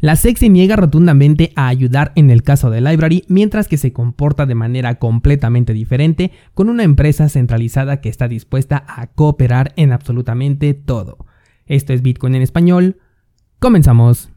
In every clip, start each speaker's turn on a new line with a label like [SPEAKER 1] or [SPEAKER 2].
[SPEAKER 1] La SEC se niega rotundamente a ayudar en el caso de Library, mientras que se comporta de manera completamente diferente con una empresa centralizada que está dispuesta a cooperar en absolutamente todo. Esto es Bitcoin en español. Comenzamos.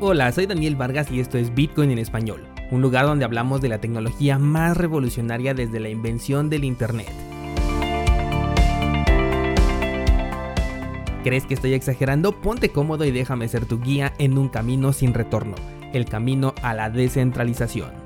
[SPEAKER 1] Hola, soy Daniel Vargas y esto es Bitcoin en español un lugar donde hablamos de la tecnología más revolucionaria desde la invención del Internet. ¿Crees que estoy exagerando? Ponte cómodo y déjame ser tu guía en un camino sin retorno, el camino a la descentralización.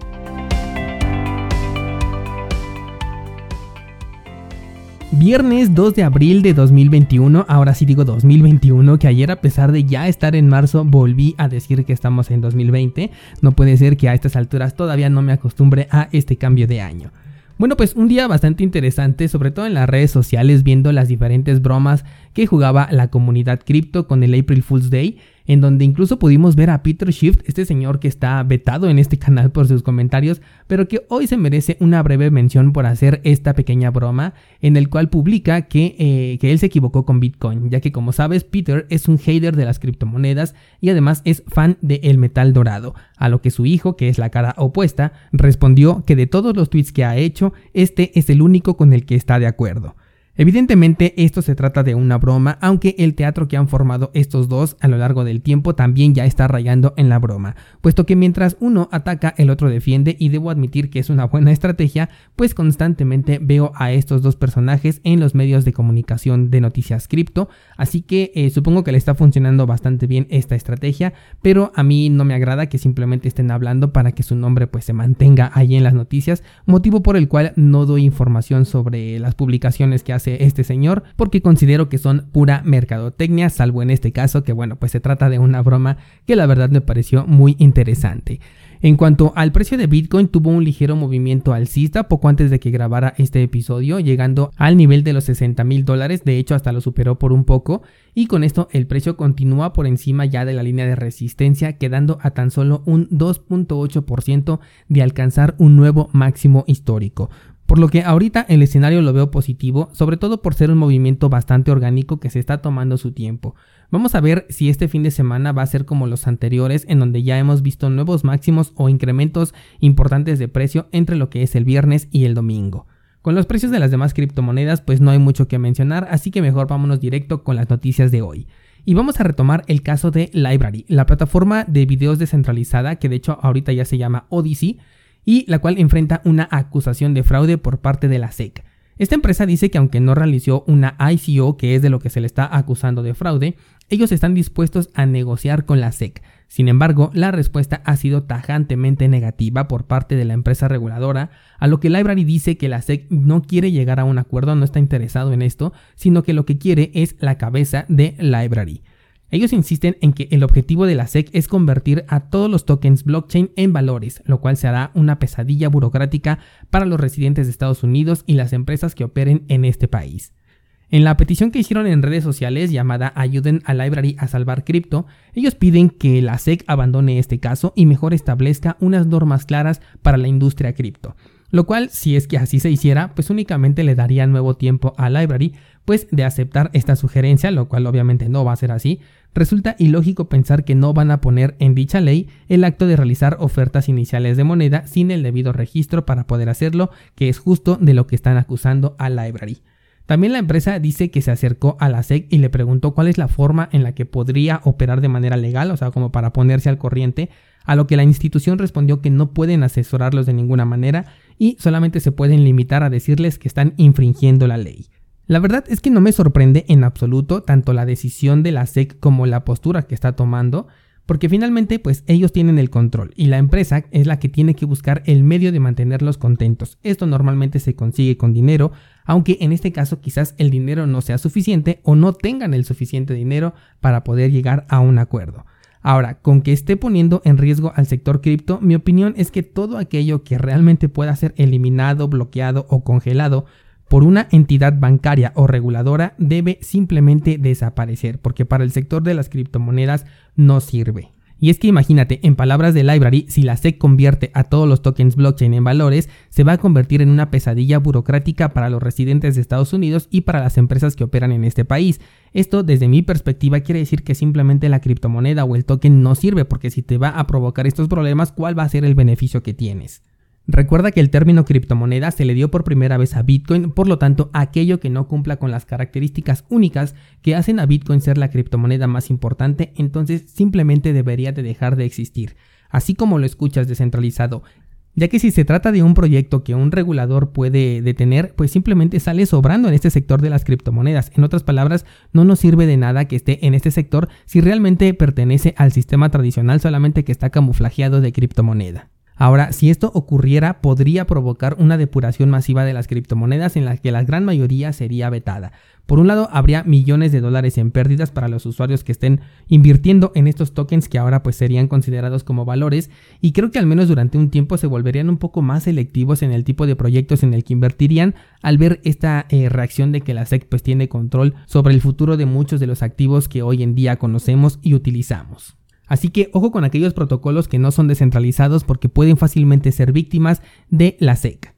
[SPEAKER 1] Viernes 2 de abril de 2021, ahora sí digo 2021, que ayer a pesar de ya estar en marzo volví a decir que estamos en 2020. No puede ser que a estas alturas todavía no me acostumbre a este cambio de año. Bueno, pues un día bastante interesante, sobre todo en las redes sociales, viendo las diferentes bromas que jugaba la comunidad cripto con el April Fool's Day en donde incluso pudimos ver a Peter Shift, este señor que está vetado en este canal por sus comentarios, pero que hoy se merece una breve mención por hacer esta pequeña broma, en el cual publica que, eh, que él se equivocó con Bitcoin, ya que como sabes, Peter es un hater de las criptomonedas y además es fan del el metal dorado, a lo que su hijo, que es la cara opuesta, respondió que de todos los tweets que ha hecho, este es el único con el que está de acuerdo. Evidentemente esto se trata de una broma, aunque el teatro que han formado estos dos a lo largo del tiempo también ya está rayando en la broma, puesto que mientras uno ataca el otro defiende y debo admitir que es una buena estrategia, pues constantemente veo a estos dos personajes en los medios de comunicación de noticias cripto, así que eh, supongo que le está funcionando bastante bien esta estrategia, pero a mí no me agrada que simplemente estén hablando para que su nombre pues se mantenga ahí en las noticias, motivo por el cual no doy información sobre las publicaciones que este señor porque considero que son pura mercadotecnia, salvo en este caso que bueno, pues se trata de una broma que la verdad me pareció muy interesante. En cuanto al precio de Bitcoin, tuvo un ligero movimiento alcista poco antes de que grabara este episodio, llegando al nivel de los 60 mil dólares, de hecho hasta lo superó por un poco, y con esto el precio continúa por encima ya de la línea de resistencia, quedando a tan solo un 2.8% de alcanzar un nuevo máximo histórico. Por lo que ahorita el escenario lo veo positivo, sobre todo por ser un movimiento bastante orgánico que se está tomando su tiempo. Vamos a ver si este fin de semana va a ser como los anteriores, en donde ya hemos visto nuevos máximos o incrementos importantes de precio entre lo que es el viernes y el domingo. Con los precios de las demás criptomonedas pues no hay mucho que mencionar, así que mejor vámonos directo con las noticias de hoy. Y vamos a retomar el caso de Library, la plataforma de videos descentralizada que de hecho ahorita ya se llama Odyssey, y la cual enfrenta una acusación de fraude por parte de la SEC. Esta empresa dice que aunque no realizó una ICO, que es de lo que se le está acusando de fraude, ellos están dispuestos a negociar con la SEC. Sin embargo, la respuesta ha sido tajantemente negativa por parte de la empresa reguladora, a lo que Library dice que la SEC no quiere llegar a un acuerdo, no está interesado en esto, sino que lo que quiere es la cabeza de Library. Ellos insisten en que el objetivo de la SEC es convertir a todos los tokens blockchain en valores, lo cual será una pesadilla burocrática para los residentes de Estados Unidos y las empresas que operen en este país. En la petición que hicieron en redes sociales llamada Ayuden a Library a salvar cripto, ellos piden que la SEC abandone este caso y mejor establezca unas normas claras para la industria cripto. Lo cual, si es que así se hiciera, pues únicamente le daría nuevo tiempo a Library, pues de aceptar esta sugerencia, lo cual obviamente no va a ser así, resulta ilógico pensar que no van a poner en dicha ley el acto de realizar ofertas iniciales de moneda sin el debido registro para poder hacerlo, que es justo de lo que están acusando a Library. También la empresa dice que se acercó a la SEC y le preguntó cuál es la forma en la que podría operar de manera legal, o sea, como para ponerse al corriente, a lo que la institución respondió que no pueden asesorarlos de ninguna manera y solamente se pueden limitar a decirles que están infringiendo la ley. La verdad es que no me sorprende en absoluto tanto la decisión de la SEC como la postura que está tomando, porque finalmente pues ellos tienen el control y la empresa es la que tiene que buscar el medio de mantenerlos contentos. Esto normalmente se consigue con dinero, aunque en este caso quizás el dinero no sea suficiente o no tengan el suficiente dinero para poder llegar a un acuerdo. Ahora, con que esté poniendo en riesgo al sector cripto, mi opinión es que todo aquello que realmente pueda ser eliminado, bloqueado o congelado por una entidad bancaria o reguladora debe simplemente desaparecer, porque para el sector de las criptomonedas no sirve. Y es que imagínate, en palabras de Library, si la SEC convierte a todos los tokens blockchain en valores, se va a convertir en una pesadilla burocrática para los residentes de Estados Unidos y para las empresas que operan en este país. Esto, desde mi perspectiva, quiere decir que simplemente la criptomoneda o el token no sirve, porque si te va a provocar estos problemas, ¿cuál va a ser el beneficio que tienes? Recuerda que el término criptomoneda se le dio por primera vez a Bitcoin, por lo tanto, aquello que no cumpla con las características únicas que hacen a Bitcoin ser la criptomoneda más importante, entonces simplemente debería de dejar de existir. Así como lo escuchas descentralizado, ya que si se trata de un proyecto que un regulador puede detener, pues simplemente sale sobrando en este sector de las criptomonedas. En otras palabras, no nos sirve de nada que esté en este sector si realmente pertenece al sistema tradicional, solamente que está camuflajeado de criptomoneda. Ahora, si esto ocurriera, podría provocar una depuración masiva de las criptomonedas en la que la gran mayoría sería vetada. Por un lado, habría millones de dólares en pérdidas para los usuarios que estén invirtiendo en estos tokens que ahora pues serían considerados como valores y creo que al menos durante un tiempo se volverían un poco más selectivos en el tipo de proyectos en el que invertirían al ver esta eh, reacción de que la SEC pues tiene control sobre el futuro de muchos de los activos que hoy en día conocemos y utilizamos. Así que ojo con aquellos protocolos que no son descentralizados porque pueden fácilmente ser víctimas de la SEC.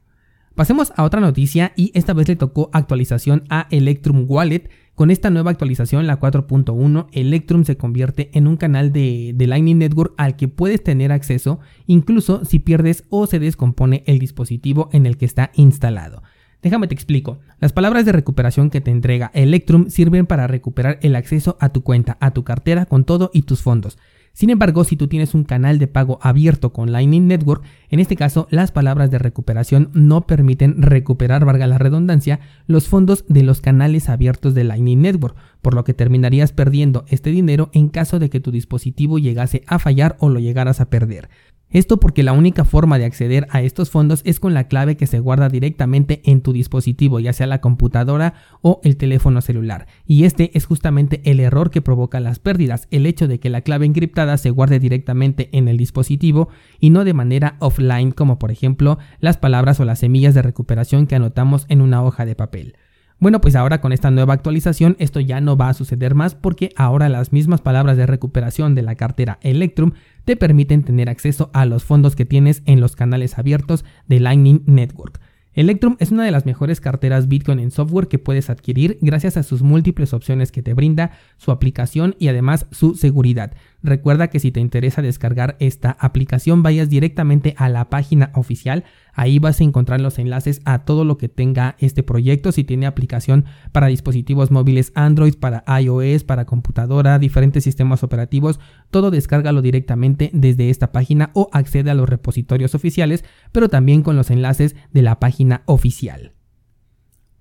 [SPEAKER 1] Pasemos a otra noticia y esta vez le tocó actualización a Electrum Wallet. Con esta nueva actualización, la 4.1, Electrum se convierte en un canal de, de, Lightning Network al que puedes tener acceso incluso si pierdes o se descompone el dispositivo en el que está instalado. Déjame te explico. Las palabras de recuperación que te entrega Electrum sirven para recuperar el acceso a tu cuenta, a tu cartera con todo y tus fondos. Sin embargo, si tú tienes un canal de pago abierto con Lightning Network, en este caso las palabras de recuperación no permiten recuperar, valga la redundancia, los fondos de los canales abiertos de Lightning Network, por lo que terminarías perdiendo este dinero en caso de que tu dispositivo llegase a fallar o lo llegaras a perder. Esto porque la única forma de acceder a estos fondos es con la clave que se guarda directamente en tu dispositivo, ya sea la computadora o el teléfono celular. Y este es justamente el error que provoca las pérdidas, el hecho de que la clave encriptada se guarde directamente en el dispositivo y no de manera offline como por ejemplo las palabras o las semillas de recuperación que anotamos en una hoja de papel. Bueno, pues ahora con esta nueva actualización esto ya no va a suceder más porque ahora las mismas palabras de recuperación de la cartera Electrum te permiten tener acceso a los fondos que tienes en los canales abiertos de Lightning Network. Electrum es una de las mejores carteras Bitcoin en software que puedes adquirir gracias a sus múltiples opciones que te brinda, su aplicación y además su seguridad. Recuerda que si te interesa descargar esta aplicación vayas directamente a la página oficial Ahí vas a encontrar los enlaces a todo lo que tenga este proyecto, si tiene aplicación para dispositivos móviles Android, para iOS, para computadora, diferentes sistemas operativos, todo descárgalo directamente desde esta página o accede a los repositorios oficiales, pero también con los enlaces de la página oficial.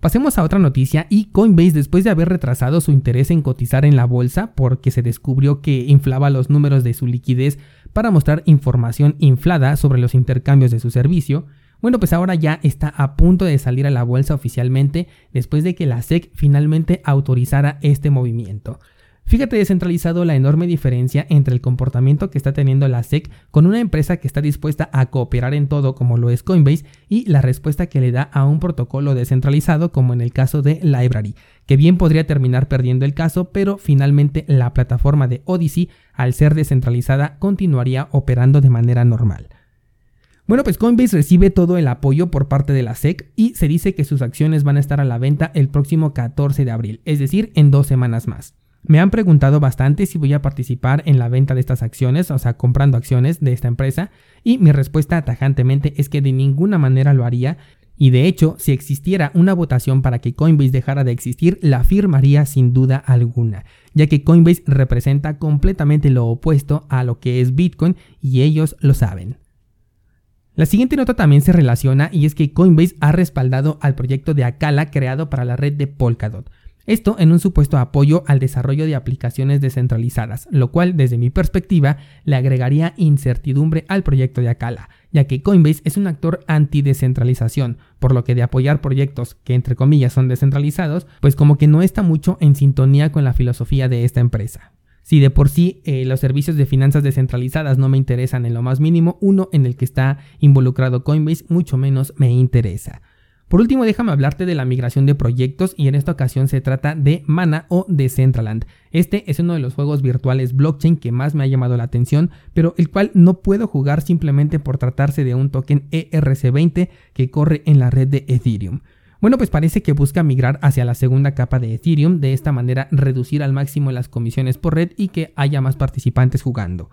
[SPEAKER 1] Pasemos a otra noticia y Coinbase después de haber retrasado su interés en cotizar en la bolsa porque se descubrió que inflaba los números de su liquidez para mostrar información inflada sobre los intercambios de su servicio, bueno, pues ahora ya está a punto de salir a la bolsa oficialmente después de que la SEC finalmente autorizara este movimiento. Fíjate descentralizado la enorme diferencia entre el comportamiento que está teniendo la SEC con una empresa que está dispuesta a cooperar en todo como lo es Coinbase y la respuesta que le da a un protocolo descentralizado como en el caso de Library, que bien podría terminar perdiendo el caso, pero finalmente la plataforma de Odyssey, al ser descentralizada, continuaría operando de manera normal. Bueno, pues Coinbase recibe todo el apoyo por parte de la SEC y se dice que sus acciones van a estar a la venta el próximo 14 de abril, es decir, en dos semanas más. Me han preguntado bastante si voy a participar en la venta de estas acciones, o sea, comprando acciones de esta empresa, y mi respuesta tajantemente es que de ninguna manera lo haría, y de hecho, si existiera una votación para que Coinbase dejara de existir, la firmaría sin duda alguna, ya que Coinbase representa completamente lo opuesto a lo que es Bitcoin y ellos lo saben. La siguiente nota también se relaciona y es que Coinbase ha respaldado al proyecto de Akala creado para la red de Polkadot. Esto en un supuesto apoyo al desarrollo de aplicaciones descentralizadas, lo cual desde mi perspectiva le agregaría incertidumbre al proyecto de Akala, ya que Coinbase es un actor anti-descentralización, por lo que de apoyar proyectos que entre comillas son descentralizados, pues como que no está mucho en sintonía con la filosofía de esta empresa. Si de por sí eh, los servicios de finanzas descentralizadas no me interesan en lo más mínimo, uno en el que está involucrado Coinbase mucho menos me interesa. Por último, déjame hablarte de la migración de proyectos y en esta ocasión se trata de Mana o Decentraland. Este es uno de los juegos virtuales blockchain que más me ha llamado la atención, pero el cual no puedo jugar simplemente por tratarse de un token ERC20 que corre en la red de Ethereum. Bueno, pues parece que busca migrar hacia la segunda capa de Ethereum, de esta manera reducir al máximo las comisiones por red y que haya más participantes jugando.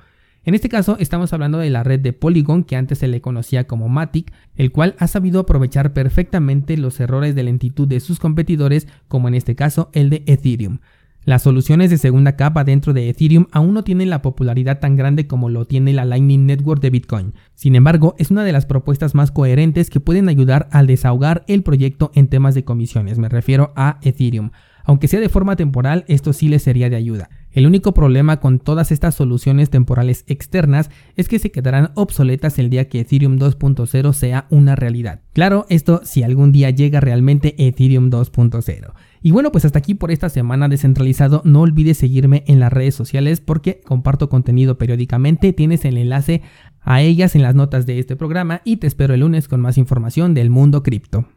[SPEAKER 1] En este caso estamos hablando de la red de Polygon que antes se le conocía como Matic, el cual ha sabido aprovechar perfectamente los errores de lentitud de sus competidores, como en este caso el de Ethereum. Las soluciones de segunda capa dentro de Ethereum aún no tienen la popularidad tan grande como lo tiene la Lightning Network de Bitcoin. Sin embargo, es una de las propuestas más coherentes que pueden ayudar al desahogar el proyecto en temas de comisiones, me refiero a Ethereum. Aunque sea de forma temporal, esto sí les sería de ayuda. El único problema con todas estas soluciones temporales externas es que se quedarán obsoletas el día que Ethereum 2.0 sea una realidad. Claro, esto si algún día llega realmente Ethereum 2.0. Y bueno, pues hasta aquí por esta semana descentralizado. No olvides seguirme en las redes sociales porque comparto contenido periódicamente. Tienes el enlace a ellas en las notas de este programa y te espero el lunes con más información del mundo cripto.